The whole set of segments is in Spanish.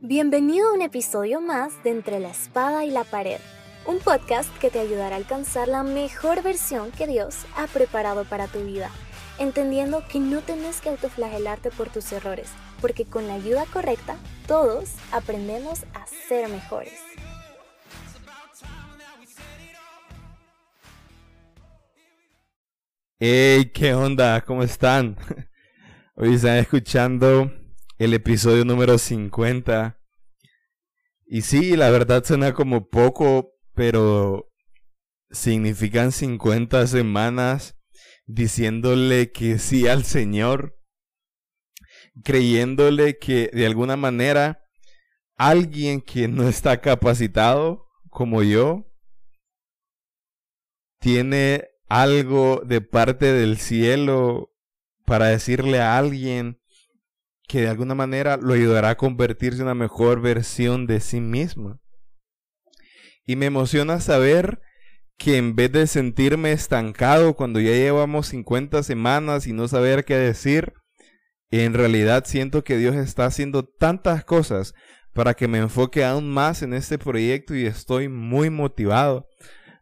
Bienvenido a un episodio más de Entre la Espada y la Pared, un podcast que te ayudará a alcanzar la mejor versión que Dios ha preparado para tu vida, entendiendo que no tenés que autoflagelarte por tus errores, porque con la ayuda correcta todos aprendemos a ser mejores. Hey, ¿qué onda? ¿Cómo están? Hoy están escuchando el episodio número 50. Y sí, la verdad suena como poco, pero significan 50 semanas diciéndole que sí al Señor, creyéndole que de alguna manera alguien que no está capacitado como yo tiene algo de parte del cielo para decirle a alguien que de alguna manera lo ayudará a convertirse en una mejor versión de sí mismo. Y me emociona saber que en vez de sentirme estancado cuando ya llevamos 50 semanas y no saber qué decir, en realidad siento que Dios está haciendo tantas cosas para que me enfoque aún más en este proyecto y estoy muy motivado.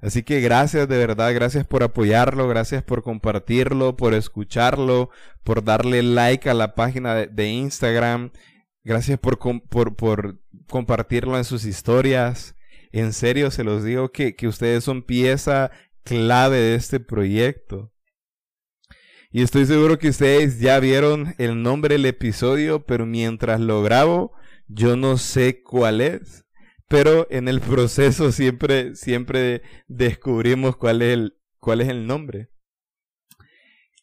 Así que gracias de verdad, gracias por apoyarlo, gracias por compartirlo, por escucharlo, por darle like a la página de, Instagram, gracias por, por, por, compartirlo en sus historias. En serio, se los digo que, que ustedes son pieza clave de este proyecto. Y estoy seguro que ustedes ya vieron el nombre del episodio, pero mientras lo grabo, yo no sé cuál es pero en el proceso siempre, siempre descubrimos cuál es el, cuál es el nombre.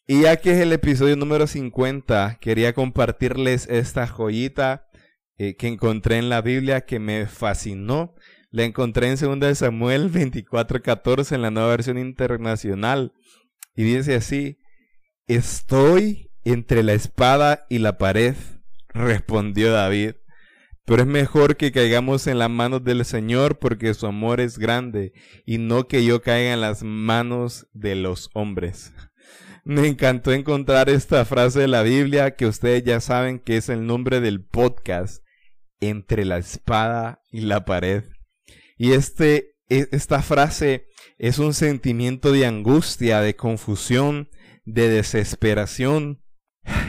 Y ya que es el episodio número 50, quería compartirles esta joyita eh, que encontré en la Biblia que me fascinó. La encontré en 2 Samuel 24:14 en la nueva versión internacional. Y dice así, estoy entre la espada y la pared, respondió David. Pero es mejor que caigamos en las manos del Señor porque su amor es grande y no que yo caiga en las manos de los hombres. Me encantó encontrar esta frase de la Biblia que ustedes ya saben que es el nombre del podcast, entre la espada y la pared. Y este, e, esta frase es un sentimiento de angustia, de confusión, de desesperación.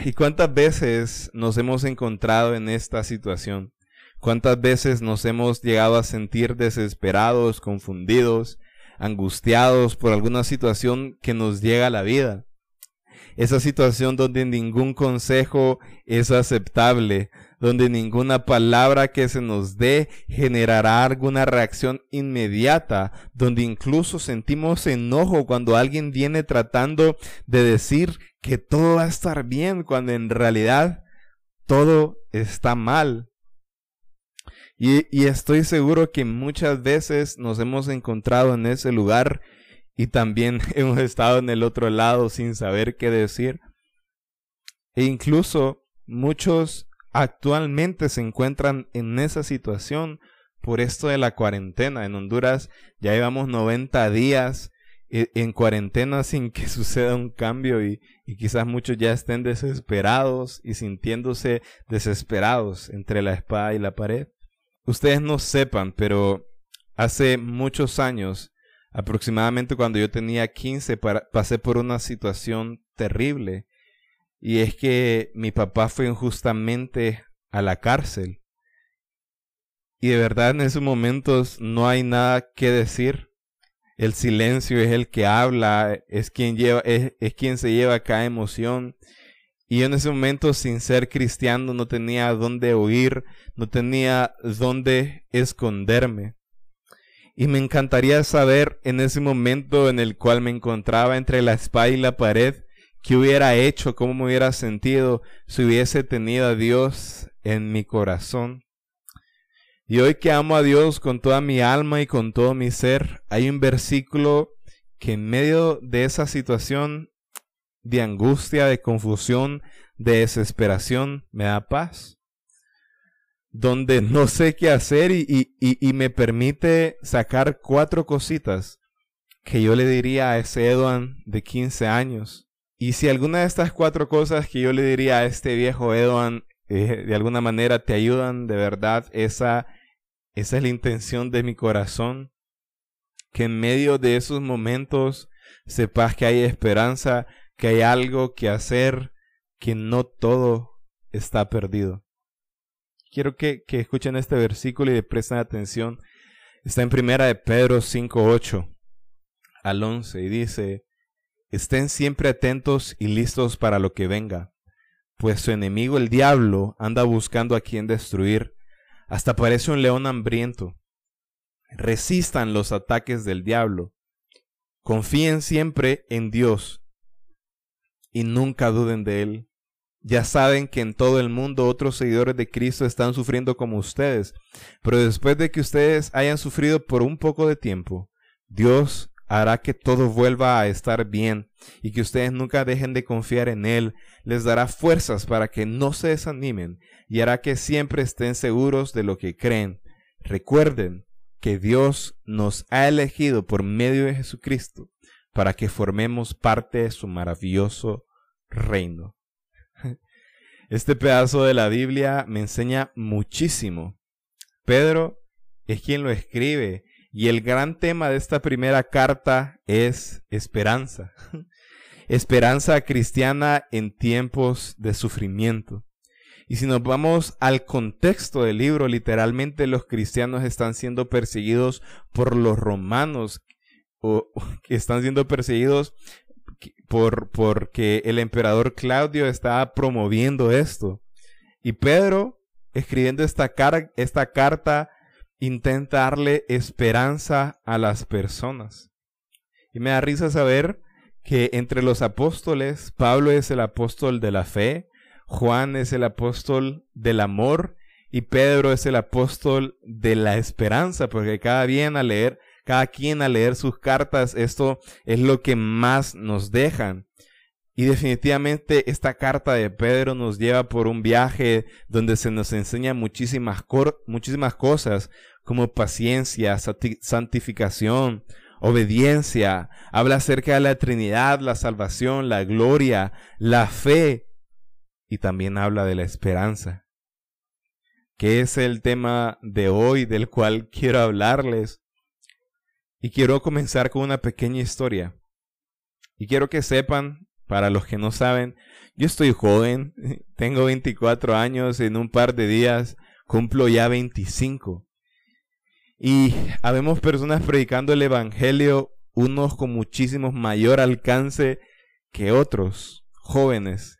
¿Y cuántas veces nos hemos encontrado en esta situación? ¿Cuántas veces nos hemos llegado a sentir desesperados, confundidos, angustiados por alguna situación que nos llega a la vida? Esa situación donde ningún consejo es aceptable, donde ninguna palabra que se nos dé generará alguna reacción inmediata, donde incluso sentimos enojo cuando alguien viene tratando de decir que todo va a estar bien, cuando en realidad todo está mal. Y, estoy seguro que muchas veces nos hemos encontrado en ese lugar y también hemos estado en el otro lado sin saber qué decir. E incluso muchos actualmente se encuentran en esa situación por esto de la cuarentena. En Honduras ya llevamos 90 días e, en cuarentena sin que suceda un cambio y, y, quizás muchos ya estén desesperados y sintiéndose desesperados entre la espada y la pared ustedes no sepan, pero hace muchos años, aproximadamente cuando yo tenía 15, pasé por una situación terrible. Y es que mi papá fue injustamente a la cárcel. Y de verdad en esos momentos no hay nada que decir. El silencio es el que habla, es quien lleva, es, es quien se lleva cada emoción. Y yo en ese momento, sin ser cristiano, no tenía dónde huir, no tenía dónde esconderme. Y me encantaría saber en ese momento en el cual me encontraba entre la espada y la pared, qué hubiera hecho, cómo me hubiera sentido si hubiese tenido a Dios en mi corazón. Y hoy que amo a Dios con toda mi alma y con todo mi ser, hay un versículo que en medio de esa situación de angustia, de confusión, de desesperación, me da paz. Donde no sé qué hacer y, y, me permite sacar cuatro cositas que yo le diría a ese Edwan de 15 años. Y si alguna de estas cuatro cosas que yo le diría a este viejo Edwan eh, de alguna manera te ayudan, de verdad, esa, esa es la intención de mi corazón, que en medio de esos momentos sepas que hay esperanza, que hay algo que hacer, que no todo está perdido. Quiero que, escuchen este versículo y presten atención. Está en primera de Pedro 5.8 al 11 y dice, estén siempre atentos y listos para lo que venga, pues su enemigo el diablo anda buscando a quien destruir, hasta parece un león hambriento. Resistan los ataques del diablo, confíen siempre en Dios y nunca duden de él. Ya saben que en todo el mundo otros seguidores de Cristo están sufriendo como ustedes, pero después de que ustedes hayan sufrido por un poco de tiempo, Dios hará que todo vuelva a estar bien y que ustedes nunca dejen de confiar en Él. Les dará fuerzas para que no se desanimen y hará que siempre estén seguros de lo que creen. Recuerden que Dios nos ha elegido por medio de Jesucristo para que formemos parte de su maravilloso reino. Este pedazo de la Biblia me enseña muchísimo. Pedro es quien lo escribe y el gran tema de esta primera carta es esperanza. esperanza cristiana en tiempos de sufrimiento. Y si nos vamos al contexto del libro, literalmente los cristianos están siendo perseguidos por los romanos, o que están siendo perseguidos por, porque el emperador Claudio estaba promoviendo esto. Y Pedro, escribiendo esta, esta carta, intenta darle esperanza a las personas. Y me da risa saber que entre los apóstoles, Pablo es el apóstol de la fe, Juan es el apóstol del amor y Pedro es el apóstol de la esperanza, porque cada bien a leer, cada quien a leer sus cartas, esto es lo que más nos dejan. Y definitivamente esta carta de Pedro nos lleva por un viaje donde se nos enseña muchísimas, muchísimas cosas como paciencia, santificación, obediencia. Habla acerca de la Trinidad, la salvación, la gloria, la fe. Y también habla de la esperanza, que es el tema de hoy del cual quiero hablarles. Y quiero comenzar con una pequeña historia. Y quiero que sepan para los que no saben, yo estoy joven, tengo 24 años, en un par de días cumplo ya 25. Y habemos personas predicando el Evangelio, unos con muchísimo mayor alcance que otros, jóvenes.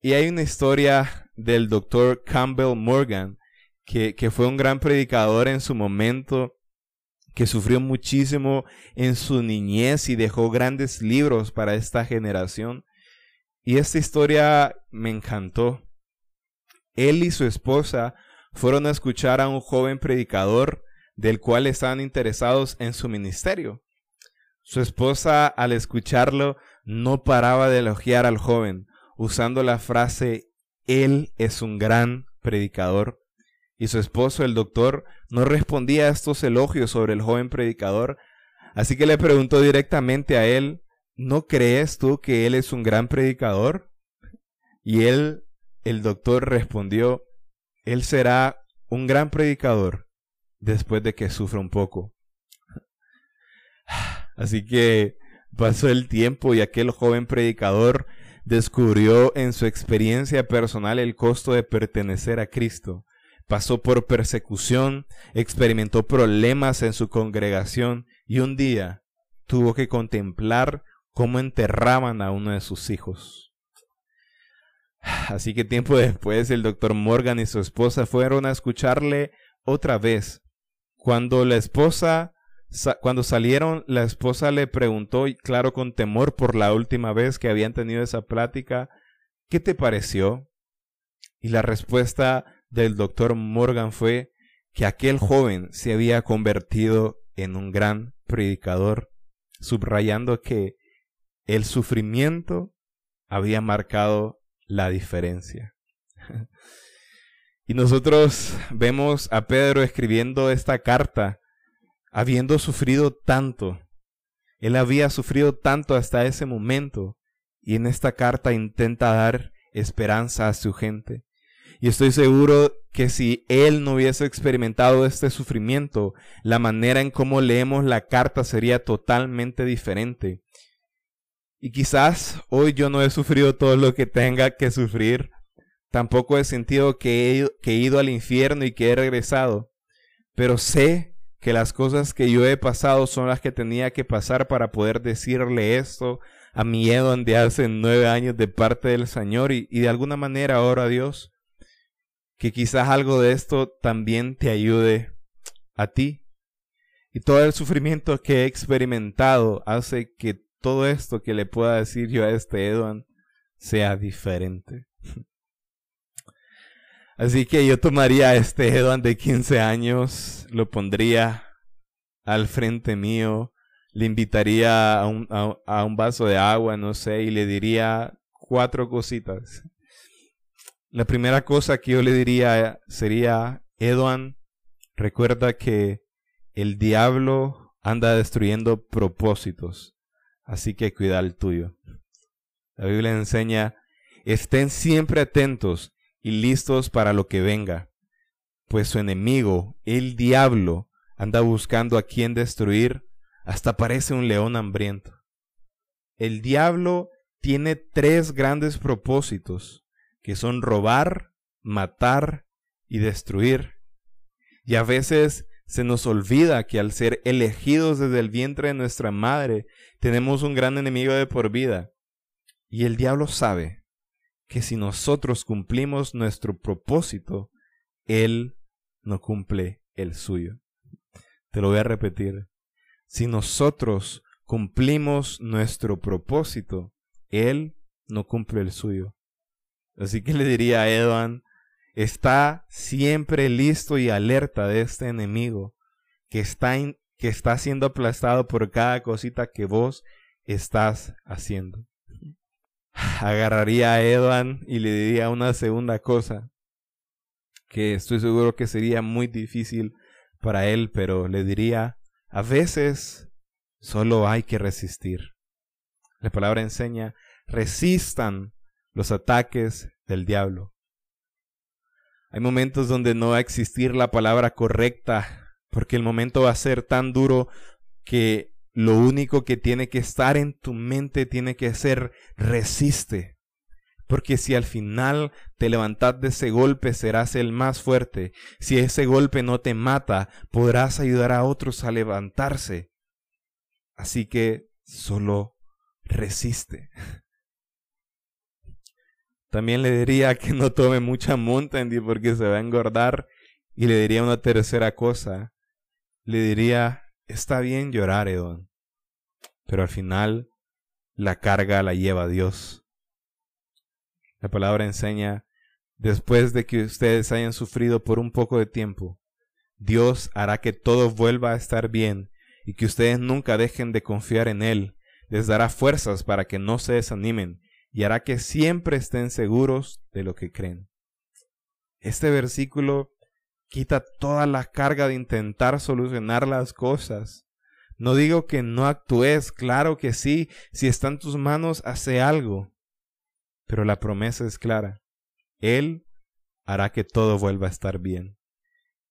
Y hay una historia del doctor Campbell Morgan, que, que fue un gran predicador en su momento que sufrió muchísimo en su niñez y dejó grandes libros para esta generación. Y esta historia me encantó. Él y su esposa fueron a escuchar a un joven predicador del cual estaban interesados en su ministerio. Su esposa, al escucharlo, no paraba de elogiar al joven, usando la frase, Él es un gran predicador y su esposo, el doctor, no respondía a estos elogios sobre el joven predicador, así que le preguntó directamente a él, ¿no crees tú que él es un gran predicador? Y él, el doctor, respondió, él será un gran predicador después de que sufra un poco. Así que pasó el tiempo y aquel joven predicador descubrió en su experiencia personal el costo de pertenecer a Cristo pasó por persecución, experimentó problemas en su congregación y un día tuvo que contemplar cómo enterraban a uno de sus hijos. Así que tiempo después el doctor Morgan y su esposa fueron a escucharle otra vez. Cuando la esposa, cuando salieron, la esposa le preguntó, claro, con temor por la última vez que habían tenido esa plática, ¿qué te pareció? Y la respuesta del doctor Morgan fue que aquel joven se había convertido en un gran predicador, subrayando que el sufrimiento había marcado la diferencia. y nosotros vemos a Pedro escribiendo esta carta, habiendo sufrido tanto. Él había sufrido tanto hasta ese momento y en esta carta intenta dar esperanza a su gente. Y estoy seguro que si él no hubiese experimentado este sufrimiento, la manera en cómo leemos la carta sería totalmente diferente. Y quizás hoy yo no he sufrido todo lo que tenga que sufrir. Tampoco he sentido que he, ido al infierno y que he regresado. Pero sé que las cosas que yo he pasado son las que tenía que pasar para poder decirle esto a mi Edon de hace nueve años de parte del Señor y, y de alguna manera ahora Dios que quizás algo de esto también te ayude a ti. Y todo el sufrimiento que he experimentado hace que todo esto que le pueda decir yo a este Edwin sea diferente. Así que yo tomaría a este Edwin de 15 años, lo pondría al frente mío, le invitaría a un, a un vaso de agua, no sé, y le diría cuatro cositas. La primera cosa que yo le diría sería, Edwan, recuerda que el diablo anda destruyendo propósitos, así que cuida el tuyo. La Biblia enseña, estén siempre atentos y listos para lo que venga, pues su enemigo, el diablo, anda buscando a quien destruir, hasta parece un león hambriento. El diablo tiene tres grandes propósitos que son robar, matar y destruir. Y a veces se nos olvida que al ser elegidos desde el vientre de nuestra madre, tenemos un gran enemigo de por vida. Y el diablo sabe que si nosotros cumplimos nuestro propósito, él no cumple el suyo. Te lo voy a repetir. Si nosotros cumplimos nuestro propósito, él no cumple el suyo. Así que le diría a Edwan, está siempre listo y alerta de este enemigo que está, que está siendo aplastado por cada cosita que vos estás haciendo. Agarraría a Edwan y le diría una segunda cosa que estoy seguro que sería muy difícil para él, pero le diría, a veces solo hay que resistir. La palabra enseña, resistan los ataques del diablo. Hay momentos donde no va a existir la palabra correcta, porque el momento va a ser tan duro que lo único que tiene que estar en tu mente tiene que ser resiste. Porque si al final te levantas de ese golpe, serás el más fuerte. Si ese golpe no te mata, podrás ayudar a otros a levantarse. Así que solo resiste. También le diría que no tome mucha Montandy porque se va a engordar. Y le diría una tercera cosa. Le diría, está bien llorar, Edon. Pero al final, la carga la lleva Dios. La palabra enseña, después de que ustedes hayan sufrido por un poco de tiempo, Dios hará que todo vuelva a estar bien y que ustedes nunca dejen de confiar en Él. Les dará fuerzas para que no se desanimen y hará que siempre estén seguros de lo que creen. Este versículo quita toda la carga de intentar solucionar las cosas. No digo que no actúes, claro que sí, si está en tus manos, hace algo. Pero la promesa es clara. Él hará que todo vuelva a estar bien.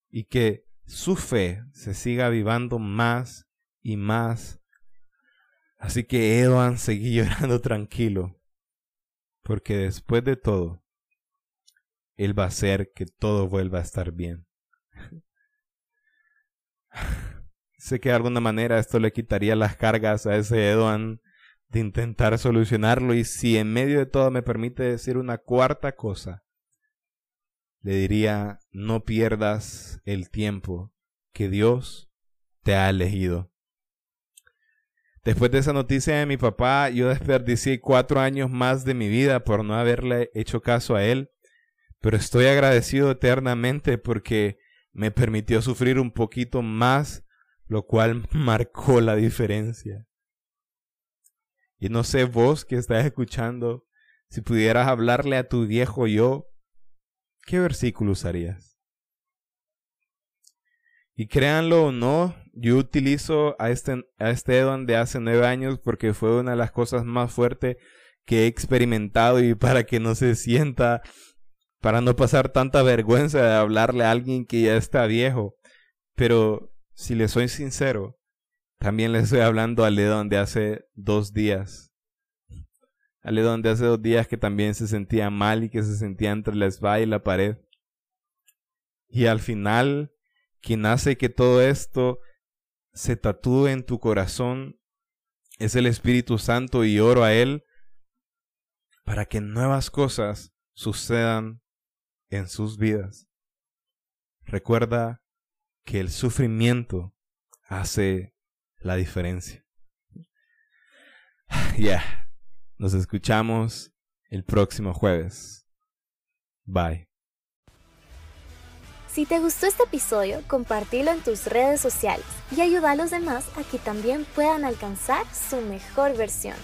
Y que su fe se siga avivando más y más. Así que Edwan seguí llorando tranquilo porque después de todo, Él va a hacer que todo vuelva a estar bien. sé que de alguna manera esto le quitaría las cargas a ese Edwan de intentar solucionarlo y si en medio de todo me permite decir una cuarta cosa, le diría no pierdas el tiempo que Dios te ha elegido. Después de esa noticia de mi papá, yo desperdicié cuatro años más de mi vida por no haberle hecho caso a él, pero estoy agradecido eternamente porque me permitió sufrir un poquito más, lo cual marcó la diferencia. Y no sé vos que estás escuchando, si pudieras hablarle a tu viejo yo, ¿qué versículo usarías? Y créanlo o no, yo utilizo a este, a este Edon de hace nueve años porque fue una de las cosas más fuertes que he experimentado y para que no se sienta, para no pasar tanta vergüenza de hablarle a alguien que ya está viejo. Pero si le soy sincero, también le estoy hablando a Ledón de hace dos días. A Ledón de hace dos días que también se sentía mal y que se sentía entre la espada y la pared. Y al final, quien hace que todo esto se tatúe en tu corazón es el Espíritu Santo y oro a Él para que nuevas cosas sucedan en sus vidas. Recuerda que el sufrimiento hace la diferencia. Ya, nos escuchamos el próximo jueves. Bye. Si te gustó este episodio, compártelo en tus redes sociales y ayuda a los demás a que también puedan alcanzar su mejor versión.